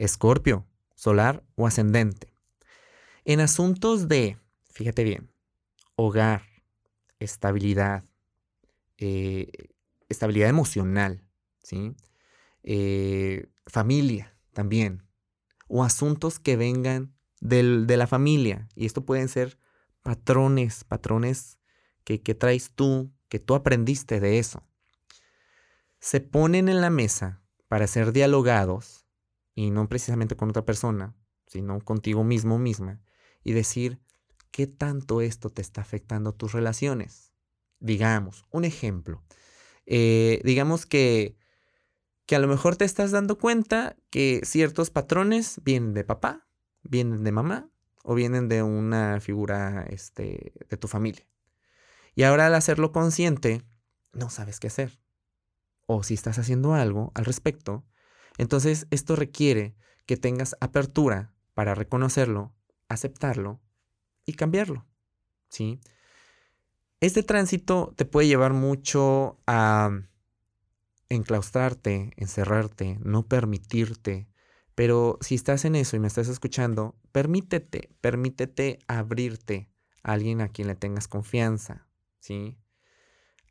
Escorpio, solar o ascendente. En asuntos de, fíjate bien, hogar, estabilidad, eh, estabilidad emocional, ¿sí? Eh, familia también, o asuntos que vengan de la familia. Y esto pueden ser patrones, patrones que, que traes tú, que tú aprendiste de eso. Se ponen en la mesa para ser dialogados, y no precisamente con otra persona, sino contigo mismo misma, y decir, ¿qué tanto esto te está afectando tus relaciones? Digamos, un ejemplo. Eh, digamos que, que a lo mejor te estás dando cuenta que ciertos patrones vienen de papá, vienen de mamá o vienen de una figura este, de tu familia. Y ahora al hacerlo consciente, no sabes qué hacer. O si estás haciendo algo al respecto, entonces esto requiere que tengas apertura para reconocerlo, aceptarlo y cambiarlo. ¿Sí? Este tránsito te puede llevar mucho a enclaustrarte, encerrarte, no permitirte. Pero si estás en eso y me estás escuchando, permítete, permítete abrirte a alguien a quien le tengas confianza, ¿sí?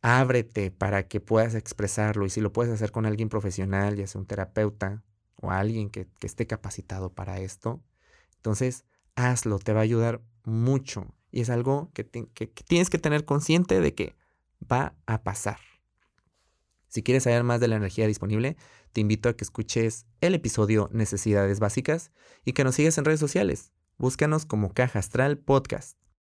Ábrete para que puedas expresarlo y si lo puedes hacer con alguien profesional, ya sea un terapeuta o alguien que, esté capacitado para esto, entonces hazlo, te va a ayudar mucho y es algo que, que tienes que tener consciente de que va a pasar. Si quieres saber más de la energía disponible, te invito a que escuches el episodio Necesidades Básicas y que nos sigas en redes sociales. Búscanos como Caja Astral Podcast.